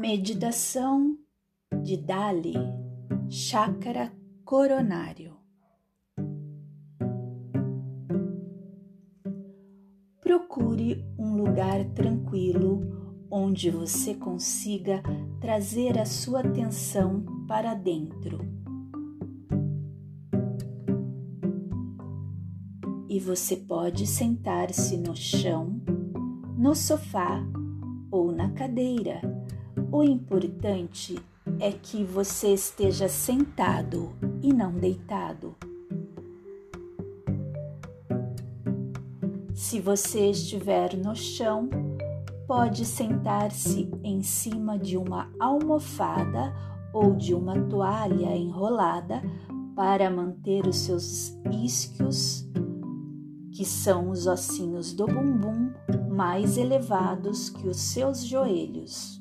Meditação de Dali, Chácara Coronário. Procure um lugar tranquilo onde você consiga trazer a sua atenção para dentro. E você pode sentar-se no chão, no sofá ou na cadeira o importante é que você esteja sentado e não deitado. Se você estiver no chão, pode sentar-se em cima de uma almofada ou de uma toalha enrolada para manter os seus isquios, que são os ossinhos do bumbum, mais elevados que os seus joelhos.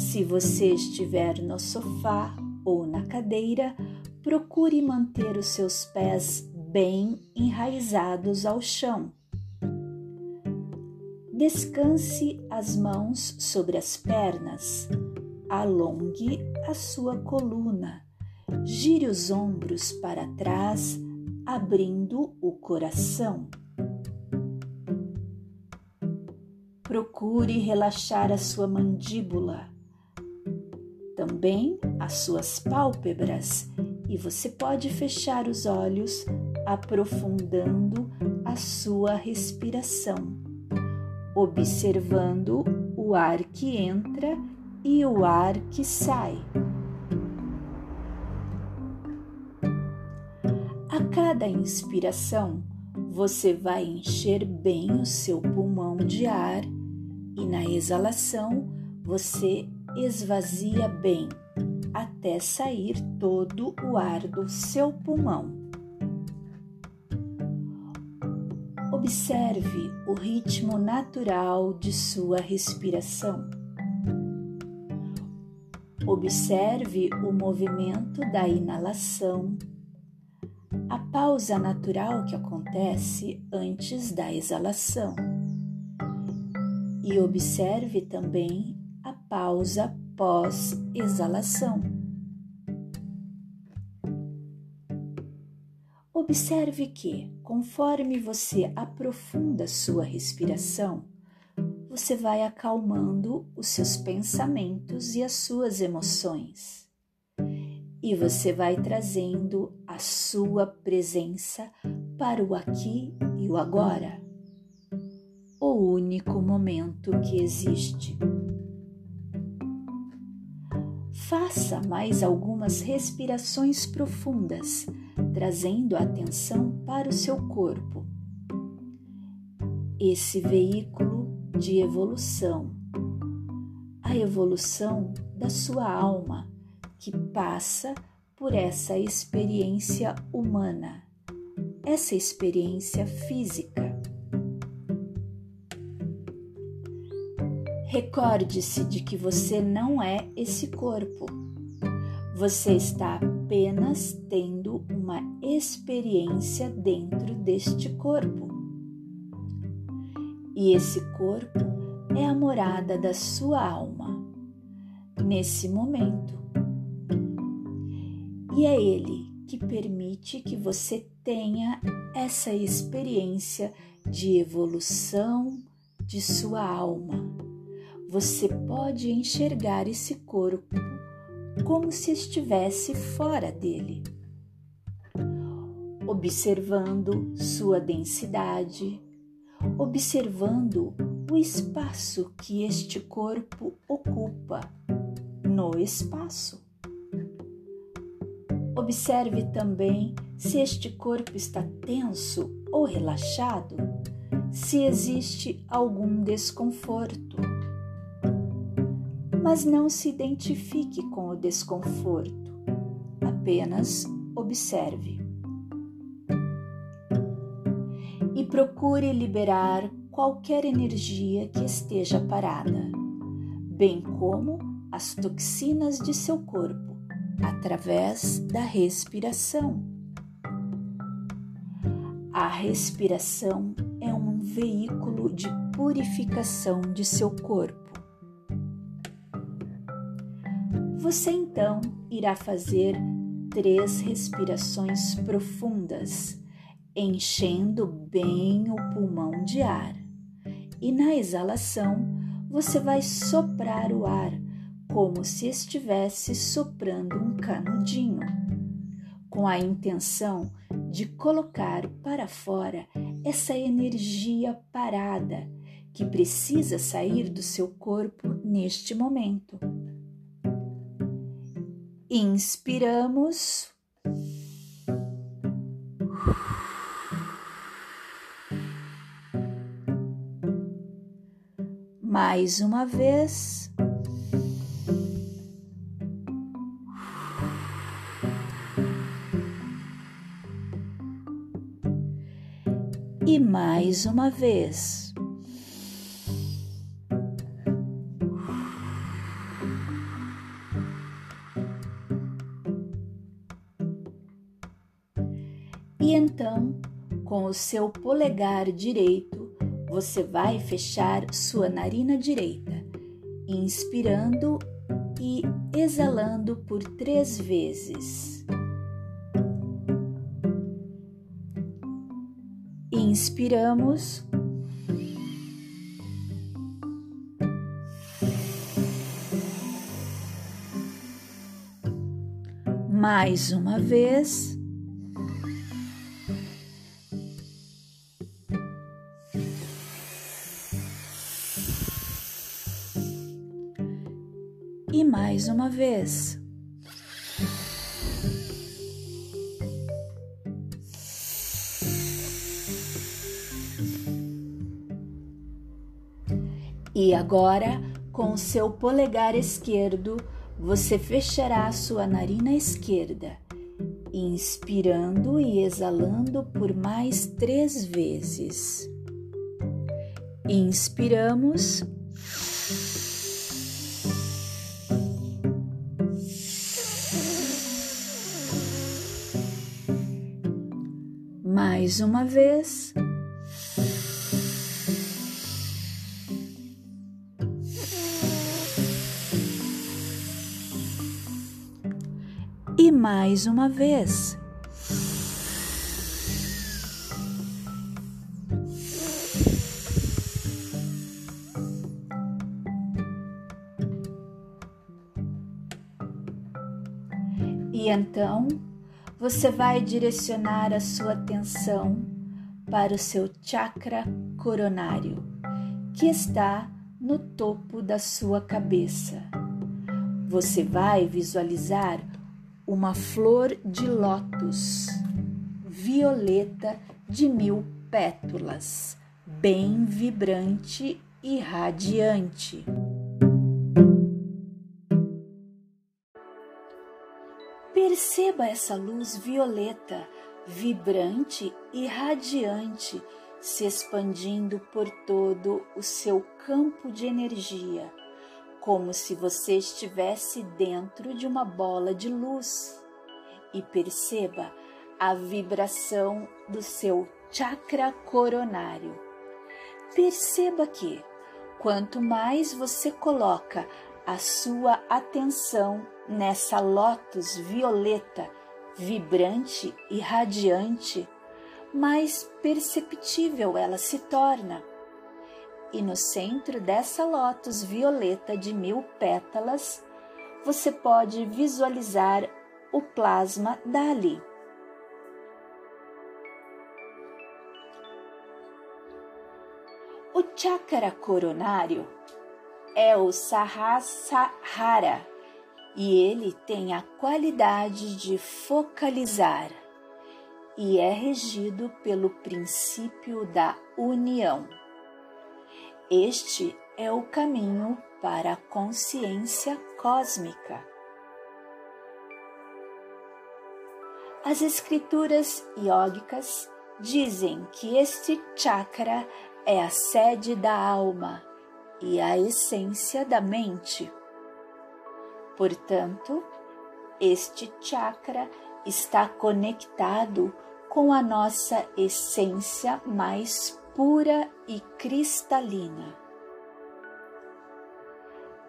Se você estiver no sofá ou na cadeira, procure manter os seus pés bem enraizados ao chão. Descanse as mãos sobre as pernas, alongue a sua coluna, gire os ombros para trás, abrindo o coração. Procure relaxar a sua mandíbula também as suas pálpebras e você pode fechar os olhos, aprofundando a sua respiração, observando o ar que entra e o ar que sai. A cada inspiração, você vai encher bem o seu pulmão de ar e na exalação você esvazia bem até sair todo o ar do seu pulmão. Observe o ritmo natural de sua respiração. Observe o movimento da inalação, a pausa natural que acontece antes da exalação. E observe também pausa pós-exalação. Observe que, conforme você aprofunda sua respiração, você vai acalmando os seus pensamentos e as suas emoções. E você vai trazendo a sua presença para o aqui e o agora, o único momento que existe. Faça mais algumas respirações profundas, trazendo a atenção para o seu corpo. Esse veículo de evolução, a evolução da sua alma, que passa por essa experiência humana, essa experiência física Recorde-se de que você não é esse corpo. Você está apenas tendo uma experiência dentro deste corpo. E esse corpo é a morada da sua alma, nesse momento. E é ele que permite que você tenha essa experiência de evolução de sua alma você pode enxergar esse corpo como se estivesse fora dele, observando sua densidade, observando o espaço que este corpo ocupa no espaço. Observe também se este corpo está tenso ou relaxado, se existe algum desconforto mas não se identifique com o desconforto, apenas observe. E procure liberar qualquer energia que esteja parada, bem como as toxinas de seu corpo, através da respiração. A respiração é um veículo de purificação de seu corpo Você então irá fazer três respirações profundas, enchendo bem o pulmão de ar. E na exalação, você vai soprar o ar como se estivesse soprando um canudinho, com a intenção de colocar para fora essa energia parada que precisa sair do seu corpo neste momento. Inspiramos. Mais uma vez. E mais uma vez. E então, com o seu polegar direito, você vai fechar sua narina direita, inspirando e exalando por três vezes. Inspiramos. Mais uma vez. Mais uma vez. E agora, com o seu polegar esquerdo, você fechará sua narina esquerda, inspirando e exalando por mais três vezes. Inspiramos. Mais uma vez. E mais uma vez. E então você vai direcionar a sua atenção para o seu chakra coronário, que está no topo da sua cabeça. Você vai visualizar uma flor de lótus violeta de mil pétalas, bem vibrante e radiante. Perceba essa luz violeta, vibrante e radiante, se expandindo por todo o seu campo de energia, como se você estivesse dentro de uma bola de luz. E perceba a vibração do seu chakra coronário. Perceba que, quanto mais você coloca a sua atenção nessa lótus violeta, vibrante e radiante, mais perceptível ela se torna. E no centro dessa lótus violeta de mil pétalas, você pode visualizar o plasma dali. O chakra coronário é o Sahasrara e ele tem a qualidade de focalizar e é regido pelo princípio da união. Este é o caminho para a consciência cósmica. As escrituras iógicas dizem que este chakra é a sede da alma e a essência da mente. Portanto, este chakra está conectado com a nossa essência mais pura e cristalina.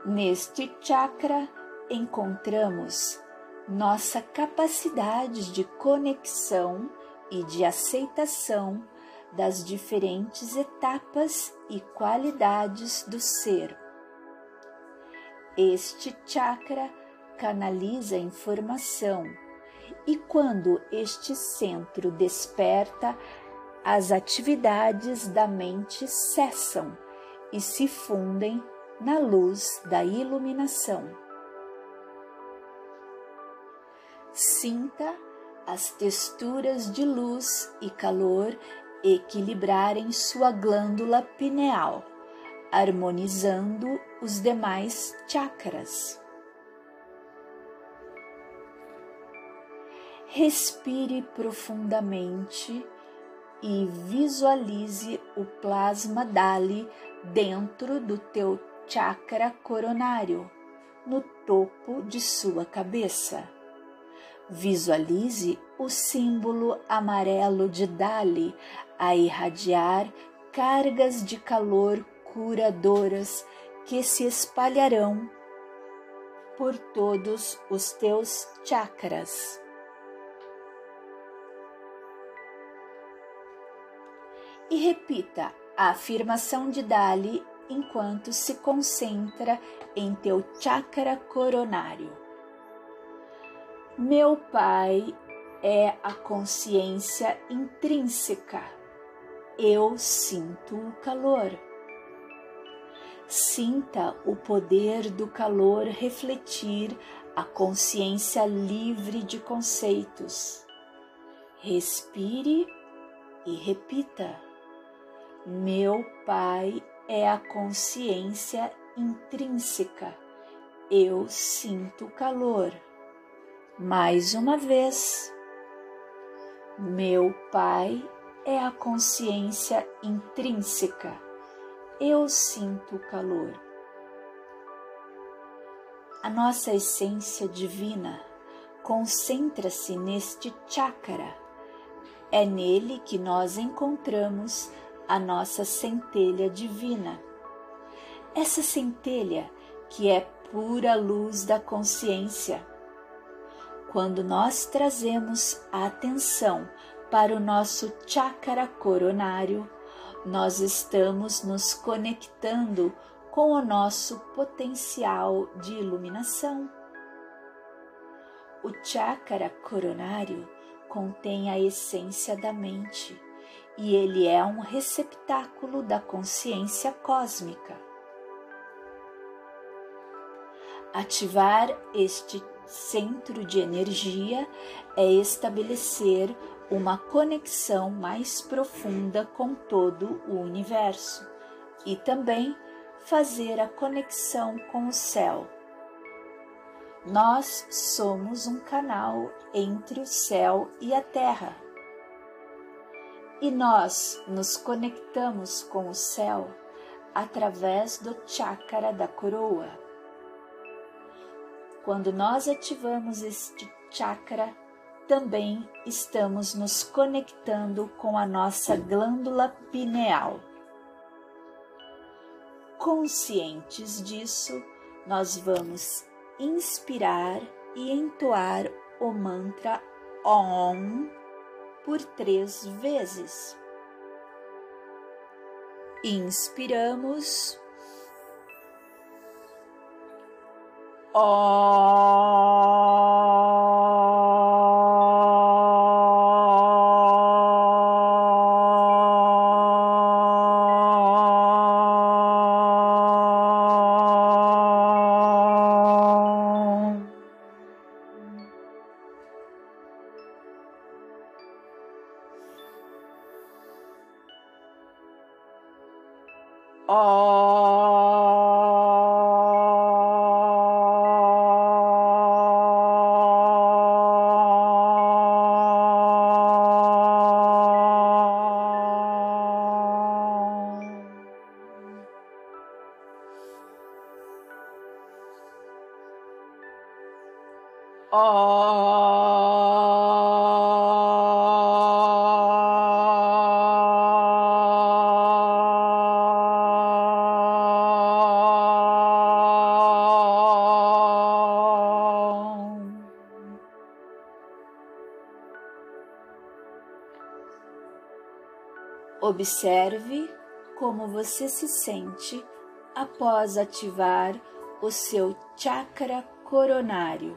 Neste chakra encontramos nossa capacidade de conexão e de aceitação das diferentes etapas e qualidades do ser. Este chakra canaliza a informação e quando este centro desperta, as atividades da mente cessam e se fundem na luz da iluminação. Sinta as texturas de luz e calor equilibrarem sua glândula pineal, harmonizando os demais chakras. Respire profundamente e visualize o plasma Dali dentro do teu chakra coronário, no topo de sua cabeça. Visualize o símbolo amarelo de Dali a irradiar cargas de calor curadoras que se espalharão por todos os teus chakras. E repita a afirmação de Dali enquanto se concentra em teu chakra coronário. Meu Pai é a consciência intrínseca. Eu sinto o calor. Sinta o poder do calor refletir a consciência livre de conceitos. Respire e repita: Meu Pai é a consciência intrínseca. Eu sinto calor. Mais uma vez, meu Pai é a consciência intrínseca. Eu sinto calor. A nossa essência divina concentra-se neste chakra. É nele que nós encontramos a nossa centelha divina. Essa centelha que é pura luz da consciência. Quando nós trazemos a atenção para o nosso chakra coronário, nós estamos nos conectando com o nosso potencial de iluminação. O chakra coronário contém a essência da mente e ele é um receptáculo da consciência cósmica. Ativar este centro de energia é estabelecer uma conexão mais profunda com todo o universo e também fazer a conexão com o céu. Nós somos um canal entre o céu e a terra e nós nos conectamos com o céu através do chakra da coroa. Quando nós ativamos este chakra, também estamos nos conectando com a nossa glândula pineal. Conscientes disso, nós vamos inspirar e entoar o mantra OM por três vezes. Inspiramos. OM. 哦哦哦 Observe como você se sente após ativar o seu chakra coronário.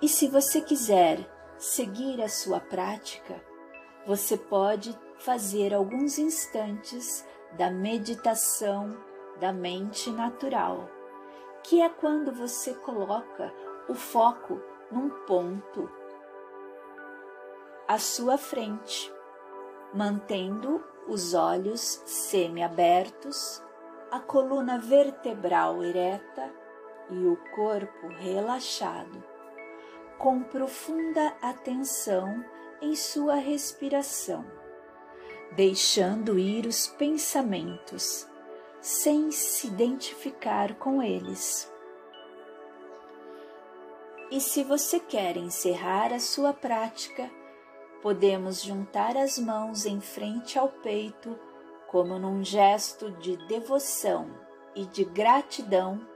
E se você quiser seguir a sua prática, você pode fazer alguns instantes da meditação da mente natural, que é quando você coloca o foco num ponto à sua frente, mantendo os olhos semiabertos, a coluna vertebral ereta e o corpo relaxado com profunda atenção em sua respiração, deixando ir os pensamentos, sem se identificar com eles. E se você quer encerrar a sua prática, podemos juntar as mãos em frente ao peito, como num gesto de devoção e de gratidão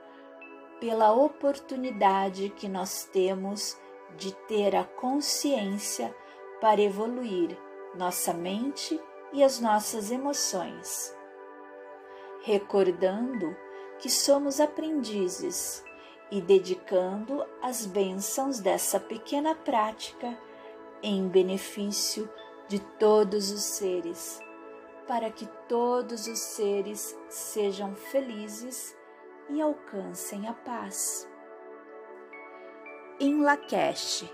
pela oportunidade que nós temos de ter a consciência para evoluir nossa mente e as nossas emoções. Recordando que somos aprendizes e dedicando as bênçãos dessa pequena prática em benefício de todos os seres, para que todos os seres sejam felizes e alcancem a paz em Lakesh.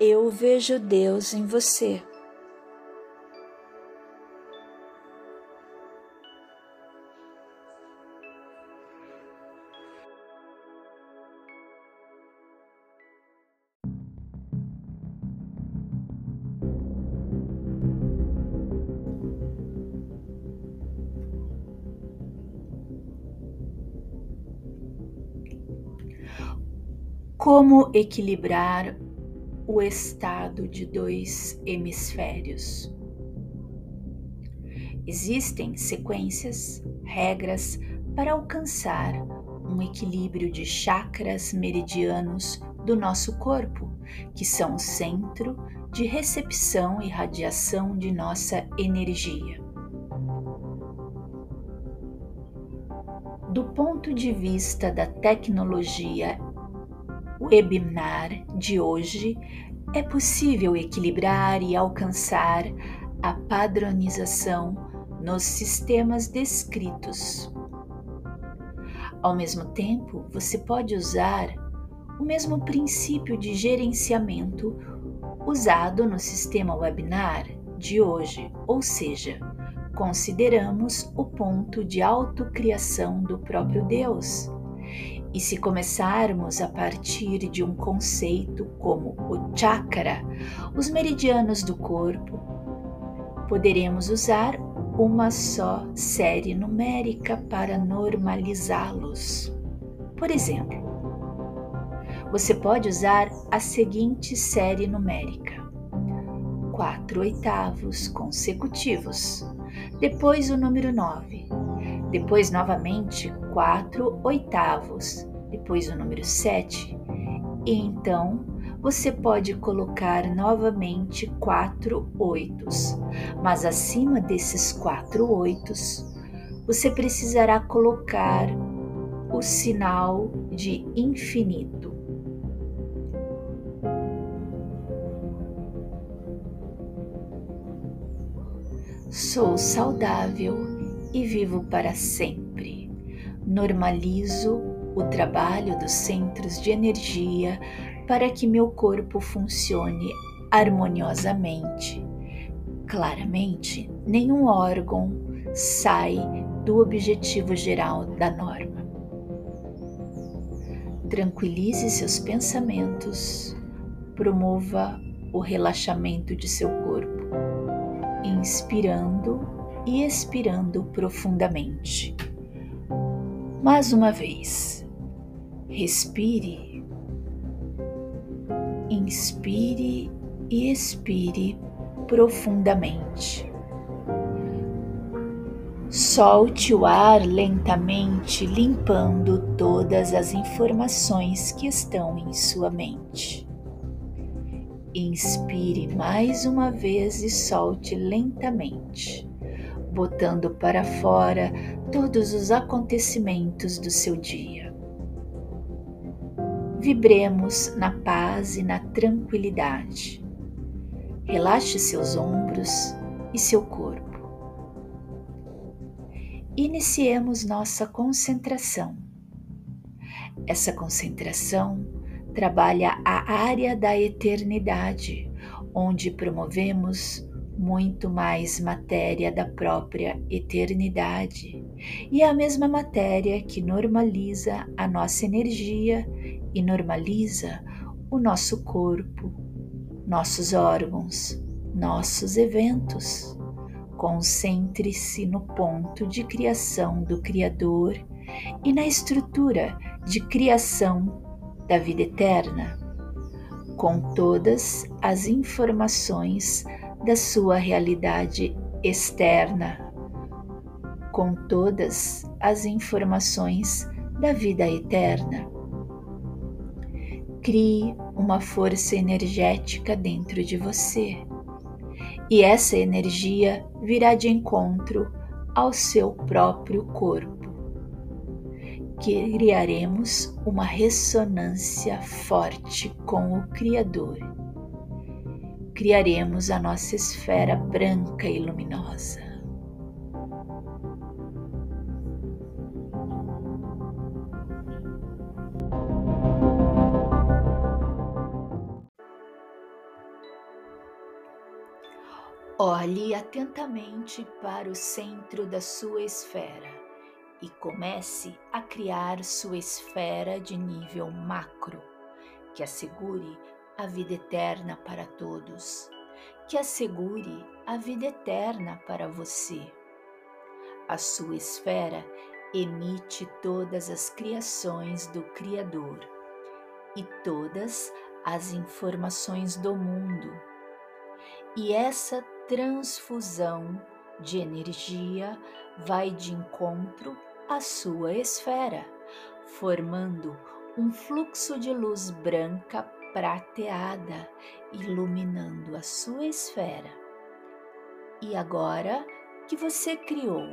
Eu vejo Deus em você. Como equilibrar o estado de dois hemisférios? Existem sequências, regras para alcançar um equilíbrio de chakras meridianos do nosso corpo, que são o centro de recepção e radiação de nossa energia. Do ponto de vista da tecnologia webinar de hoje é possível equilibrar e alcançar a padronização nos sistemas descritos. Ao mesmo tempo, você pode usar o mesmo princípio de gerenciamento usado no sistema webinar de hoje, ou seja, consideramos o ponto de autocriação do próprio Deus e se começarmos a partir de um conceito como o chakra, os meridianos do corpo, poderemos usar uma só série numérica para normalizá-los. Por exemplo, você pode usar a seguinte série numérica: quatro oitavos consecutivos, depois o número 9, depois novamente quatro oitavos, depois o número sete, e então você pode colocar novamente quatro oitos, mas acima desses quatro oitos, você precisará colocar o sinal de infinito. Sou saudável e vivo para sempre. Normalizo o trabalho dos centros de energia para que meu corpo funcione harmoniosamente. Claramente, nenhum órgão sai do objetivo geral da norma. Tranquilize seus pensamentos, promova o relaxamento de seu corpo, inspirando e expirando profundamente. Mais uma vez, respire, inspire e expire profundamente. Solte o ar lentamente, limpando todas as informações que estão em sua mente. Inspire mais uma vez e solte lentamente, botando para fora todos os acontecimentos do seu dia. Vibremos na paz e na tranquilidade. Relaxe seus ombros e seu corpo. Iniciemos nossa concentração. Essa concentração trabalha a área da eternidade, onde promovemos muito mais matéria da própria eternidade e é a mesma matéria que normaliza a nossa energia e normaliza o nosso corpo, nossos órgãos, nossos eventos. Concentre-se no ponto de criação do Criador e na estrutura de criação da vida eterna, com todas as informações da sua realidade externa, com todas as informações da vida eterna. Crie uma força energética dentro de você, e essa energia virá de encontro ao seu próprio corpo criaremos uma ressonância forte com o Criador. Criaremos a nossa esfera branca e luminosa. Olhe atentamente para o centro da sua esfera e comece a criar sua esfera de nível macro, que assegure a vida eterna para todos, que assegure a vida eterna para você. A sua esfera emite todas as criações do Criador e todas as informações do mundo. E essa transfusão de energia vai de encontro à sua esfera, formando um fluxo de luz branca prateada, iluminando a sua esfera. E agora que você criou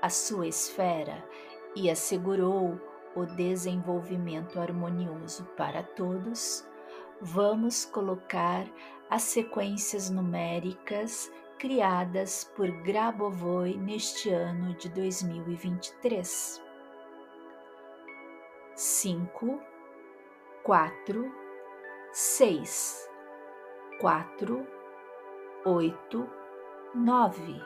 a sua esfera e assegurou o desenvolvimento harmonioso para todos, vamos colocar as sequências numéricas criadas por Grabovoi neste ano de 2023. Cinco, quatro, seis, quatro, oito, nove.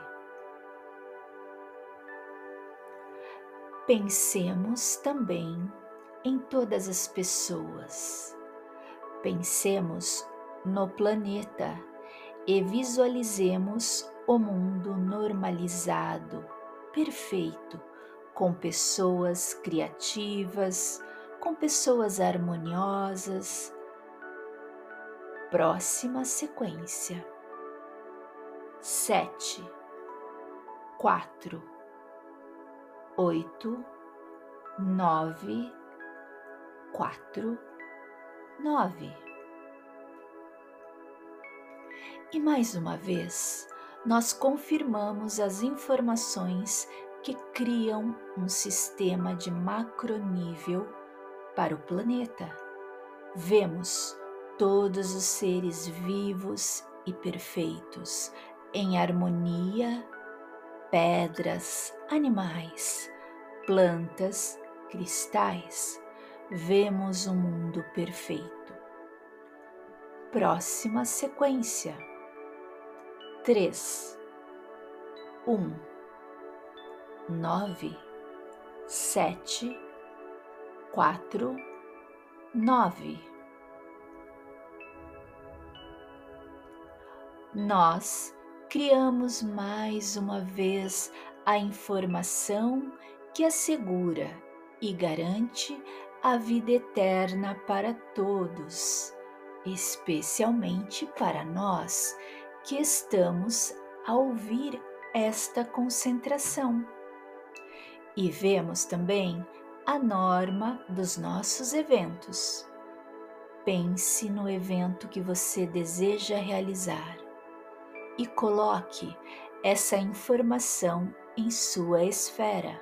Pensemos também em todas as pessoas. Pensemos no planeta e visualizemos o mundo normalizado, perfeito, com pessoas criativas, com pessoas harmoniosas. Próxima sequência: sete, quatro, oito, nove, quatro, nove. E mais uma vez, nós confirmamos as informações que criam um sistema de macronível para o planeta. Vemos todos os seres vivos e perfeitos em harmonia, pedras, animais, plantas, cristais. Vemos um mundo perfeito. Próxima sequência três, um, nove, sete, quatro, nove. Nós criamos mais uma vez a informação que assegura e garante a vida eterna para todos, especialmente para nós que estamos a ouvir esta concentração. E vemos também a norma dos nossos eventos. pense no evento que você deseja realizar e coloque essa informação em sua esfera.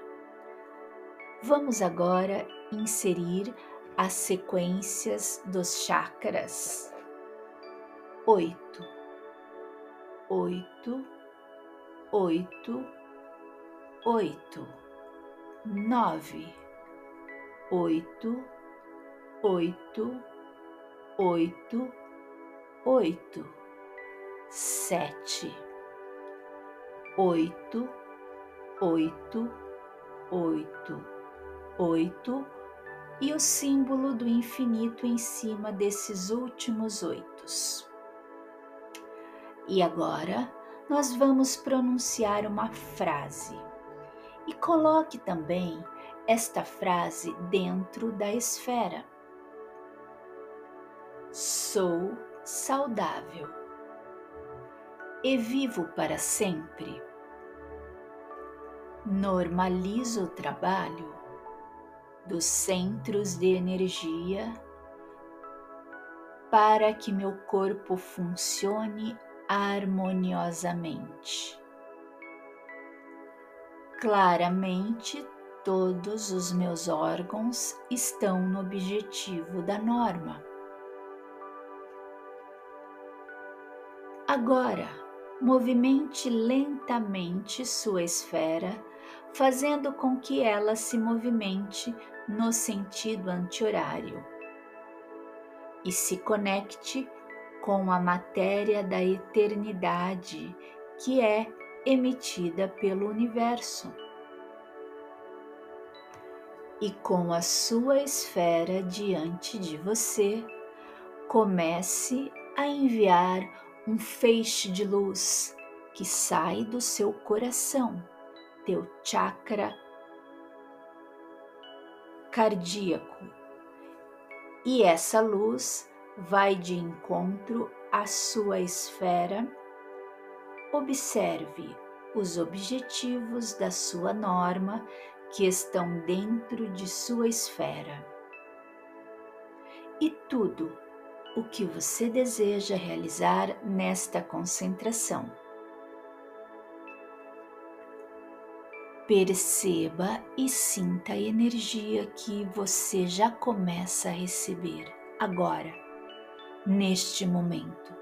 Vamos agora inserir as sequências dos chakras. Oito, oito, oito, oito, nove, oito, oito, oito, oito, sete, oito, oito, oito, oito e o símbolo do infinito em cima desses últimos oitos. E agora nós vamos pronunciar uma frase. E coloque também esta frase dentro da esfera. Sou saudável e vivo para sempre. Normalizo o trabalho dos centros de energia para que meu corpo funcione harmoniosamente. Claramente, todos os meus órgãos estão no objetivo da norma. Agora, movimente lentamente sua esfera, fazendo com que ela se movimente no sentido anti-horário e se conecte com a matéria da eternidade que é emitida pelo universo. E com a sua esfera diante de você, comece a enviar um feixe de luz que sai do seu coração, teu chakra cardíaco. E essa luz vai de encontro à sua esfera. Observe os objetivos da sua norma que estão dentro de sua esfera. E tudo o que você deseja realizar nesta concentração. Perceba e sinta a energia que você já começa a receber agora, neste momento.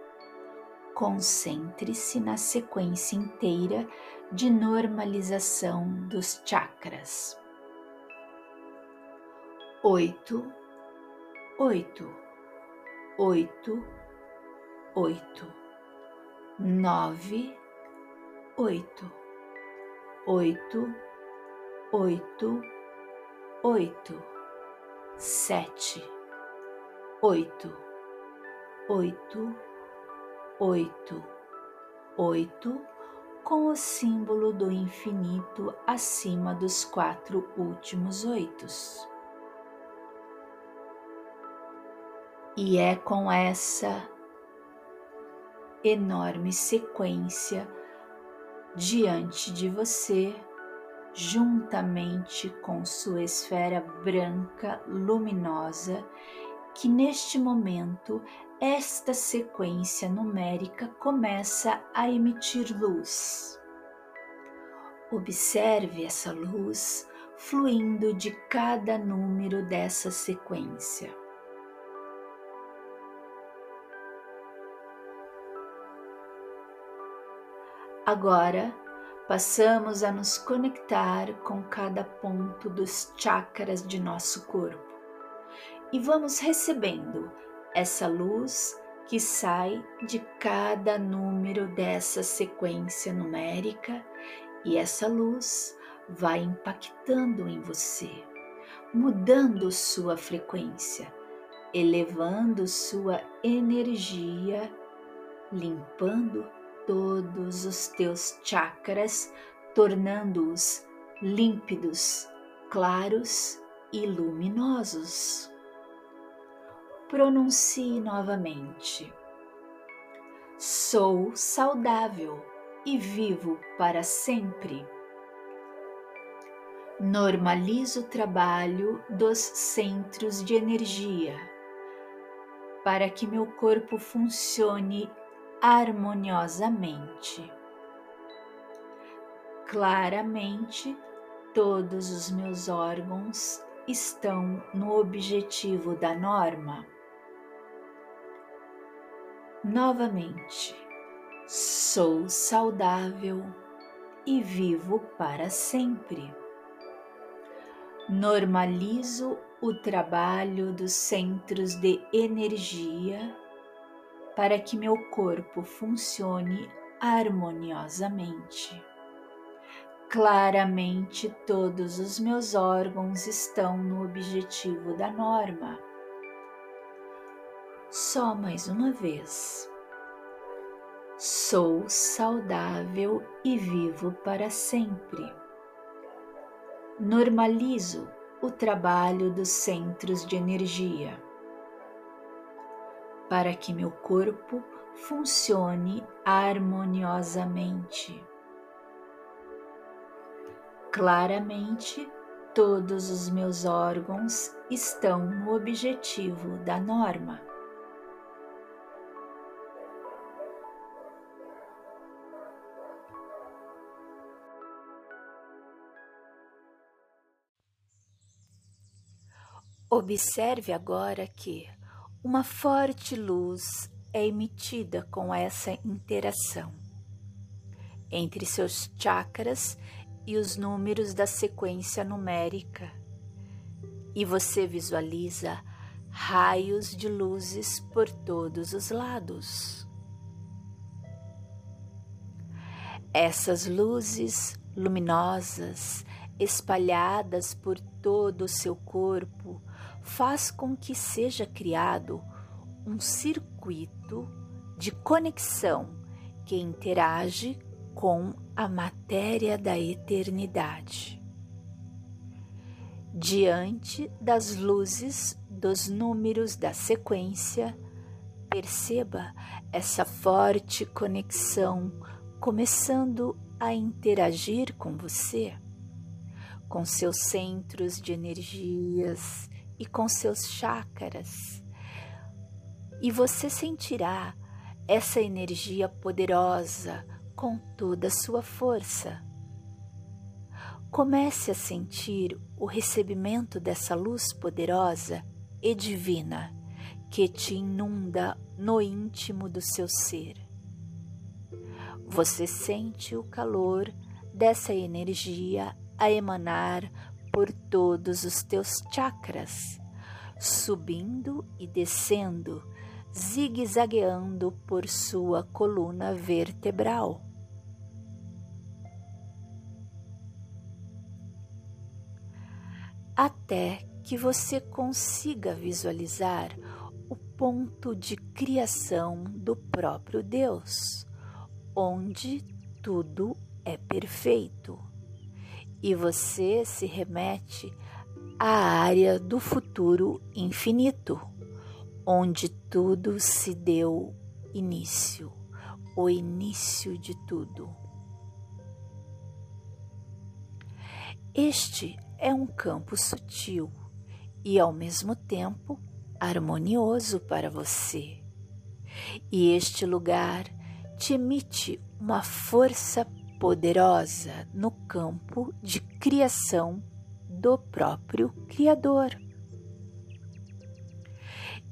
Concentre-se na sequência inteira de normalização dos chakras. Oito, oito oito, oito, nove, oito, oito, oito, oito, sete, oito, oito, oito, oito, com o símbolo do infinito acima dos quatro últimos oitos. E é com essa enorme sequência diante de você, juntamente com sua esfera branca luminosa, que neste momento esta sequência numérica começa a emitir luz. Observe essa luz fluindo de cada número dessa sequência. Agora, passamos a nos conectar com cada ponto dos chakras de nosso corpo. E vamos recebendo essa luz que sai de cada número dessa sequência numérica e essa luz vai impactando em você, mudando sua frequência, elevando sua energia, limpando todos os teus chakras, tornando-os límpidos, claros e luminosos. Pronuncie novamente. Sou saudável e vivo para sempre. Normalizo o trabalho dos centros de energia para que meu corpo funcione harmoniosamente. Claramente, todos os meus órgãos estão no objetivo da norma. Novamente, sou saudável e vivo para sempre. Normalizo o trabalho dos centros de energia para que meu corpo funcione harmoniosamente. Claramente, todos os meus órgãos estão no objetivo da norma. Só mais uma vez. Sou saudável e vivo para sempre. Normalizo o trabalho dos centros de energia para que meu corpo funcione harmoniosamente. Claramente, todos os meus órgãos estão no objetivo da norma. Observe agora que uma forte luz é emitida com essa interação entre seus chakras e os números da sequência numérica, e você visualiza raios de luzes por todos os lados. Essas luzes luminosas espalhadas por todo o seu corpo faz com que seja criado um circuito de conexão que interage com a matéria da eternidade. Diante das luzes dos números da sequência, perceba essa forte conexão começando a interagir com você, com seus centros de energias e com seus chakras. E você sentirá essa energia poderosa com toda a sua força. Comece a sentir o recebimento dessa luz poderosa e divina que te inunda no íntimo do seu ser. Você sente o calor dessa energia a emanar por todos os teus chakras, subindo e descendo, zigue-zagueando por sua coluna vertebral. Até que você consiga visualizar o ponto de criação do próprio Deus, onde tudo é perfeito e você se remete à área do futuro infinito, onde tudo se deu início, o início de tudo. Este é um campo sutil e ao mesmo tempo harmonioso para você. E este lugar te emite uma força poderosa no campo de criação do próprio Criador.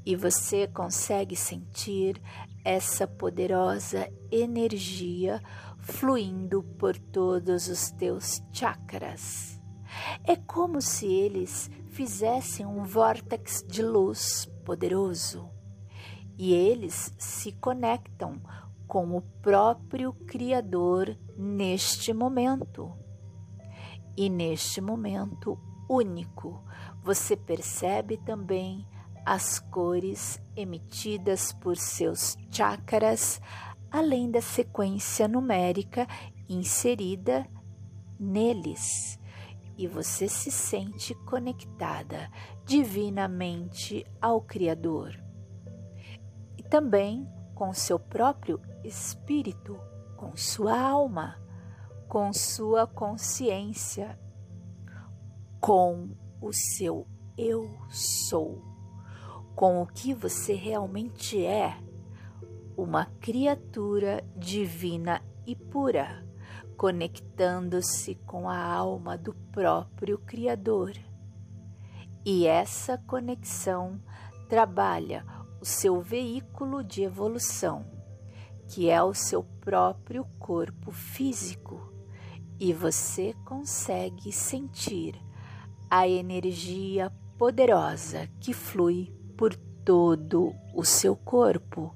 E você consegue sentir essa poderosa energia fluindo por todos os teus chakras. É como se eles fizessem um vórtex de luz poderoso e eles se conectam com o próprio Criador neste momento. E neste momento único, você percebe também as cores emitidas por seus chakras, além da sequência numérica inserida neles. E você se sente conectada divinamente ao Criador. E também com seu próprio espírito, com sua alma, com sua consciência, com o seu eu sou, com o que você realmente é, uma criatura divina e pura, conectando-se com a alma do próprio Criador. E essa conexão trabalha o seu veículo de evolução, que é o seu próprio corpo físico, e você consegue sentir a energia poderosa que flui por todo o seu corpo.